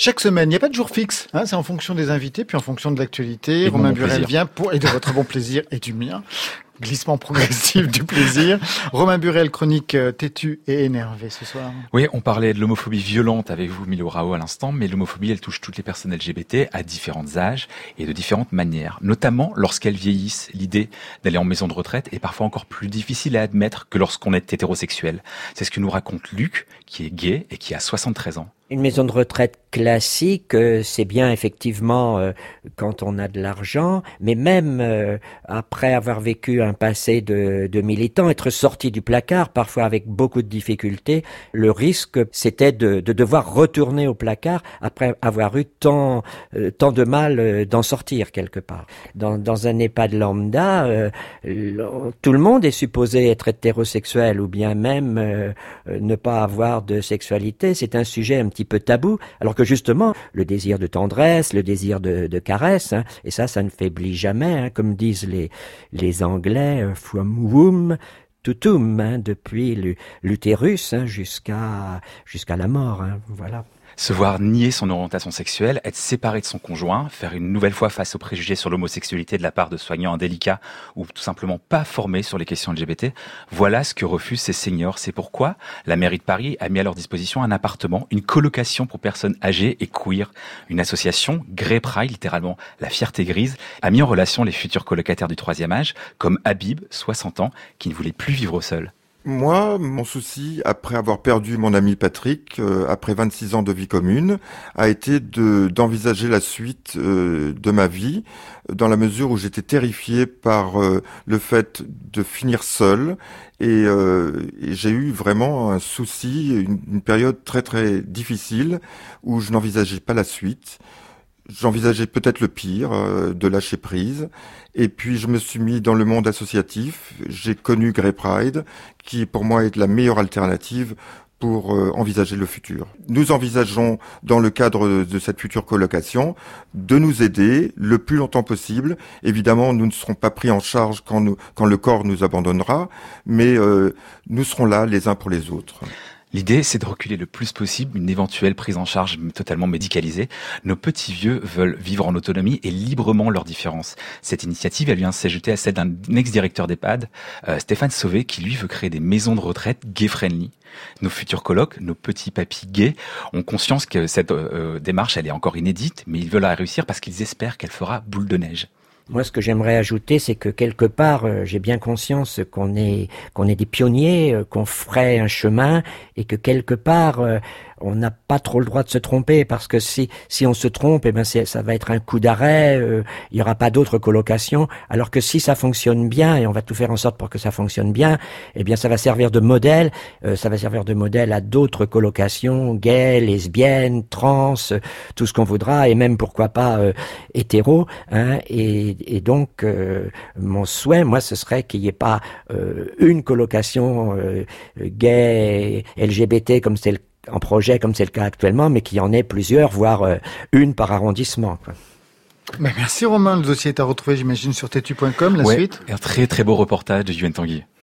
Chaque semaine, il n'y a pas de jour fixe. Hein, c'est en fonction des invités, puis en fonction de l'actualité. Romain Burel vient pour et de votre bon plaisir et du mien glissement progressif du plaisir. Romain Burel, chronique euh, têtu et énervé ce soir. Oui, on parlait de l'homophobie violente avec vous, Milo Rao, à l'instant, mais l'homophobie, elle touche toutes les personnes LGBT à différents âges et de différentes manières, notamment lorsqu'elles vieillissent. L'idée d'aller en maison de retraite est parfois encore plus difficile à admettre que lorsqu'on est hétérosexuel. C'est ce que nous raconte Luc, qui est gay et qui a 73 ans. Une maison de retraite classique, euh, c'est bien effectivement euh, quand on a de l'argent, mais même euh, après avoir vécu un passé de, de, militant, être sorti du placard, parfois avec beaucoup de difficultés, le risque c'était de, de, devoir retourner au placard après avoir eu tant, tant de mal d'en sortir quelque part. Dans, dans un EHPAD lambda, tout le monde est supposé être hétérosexuel ou bien même ne pas avoir de sexualité. C'est un sujet un petit peu tabou, alors que justement, le désir de tendresse, le désir de, caresse, hein, et ça, ça ne faiblit jamais, hein, comme disent les, Anglais, euh, from womb tutum, hein, depuis l'utérus hein, jusqu'à jusqu'à la mort. Voilà se voir nier son orientation sexuelle, être séparé de son conjoint, faire une nouvelle fois face aux préjugés sur l'homosexualité de la part de soignants indélicats ou tout simplement pas formés sur les questions LGBT, voilà ce que refusent ces seniors. C'est pourquoi la mairie de Paris a mis à leur disposition un appartement, une colocation pour personnes âgées et queer. Une association, Grey Pride, littéralement la fierté grise, a mis en relation les futurs colocataires du troisième âge, comme Habib, 60 ans, qui ne voulait plus vivre seul. Moi, mon souci, après avoir perdu mon ami Patrick, euh, après 26 ans de vie commune, a été de d'envisager la suite euh, de ma vie, dans la mesure où j'étais terrifié par euh, le fait de finir seul, et, et j'ai eu vraiment un souci, une, une période très très difficile, où je n'envisageais pas la suite. J'envisageais peut-être le pire, euh, de lâcher prise. Et puis je me suis mis dans le monde associatif. J'ai connu Grey Pride, qui pour moi est la meilleure alternative pour euh, envisager le futur. Nous envisageons, dans le cadre de cette future colocation, de nous aider le plus longtemps possible. Évidemment, nous ne serons pas pris en charge quand, nous, quand le corps nous abandonnera, mais euh, nous serons là les uns pour les autres. L'idée, c'est de reculer le plus possible une éventuelle prise en charge totalement médicalisée. Nos petits vieux veulent vivre en autonomie et librement leurs différences. Cette initiative, elle vient s'ajouter à celle d'un ex-directeur d'EHPAD, euh, Stéphane Sauvé, qui lui veut créer des maisons de retraite gay-friendly. Nos futurs colocs, nos petits papis gays, ont conscience que cette euh, démarche, elle est encore inédite, mais ils veulent la réussir parce qu'ils espèrent qu'elle fera boule de neige. Moi, ce que j'aimerais ajouter, c'est que quelque part, euh, j'ai bien conscience qu'on est qu'on est des pionniers, euh, qu'on ferait un chemin, et que quelque part, euh, on n'a pas trop le droit de se tromper parce que si si on se trompe, eh ben ça va être un coup d'arrêt. Euh, il n'y aura pas d'autres colocations. Alors que si ça fonctionne bien et on va tout faire en sorte pour que ça fonctionne bien, eh bien ça va servir de modèle. Euh, ça va servir de modèle à d'autres colocations gays, lesbiennes, trans, tout ce qu'on voudra et même pourquoi pas euh, hétéro. Hein, et, et, donc mon souhait, moi, ce serait qu'il n'y ait pas une colocation gay, LGBT comme c'est le en projet comme c'est le cas actuellement, mais qu'il y en ait plusieurs, voire euh, une par arrondissement. Ben, merci Romain, le dossier est à retrouver j'imagine sur tetu.com, la suite Un très très beau reportage de Yuen Tanguy.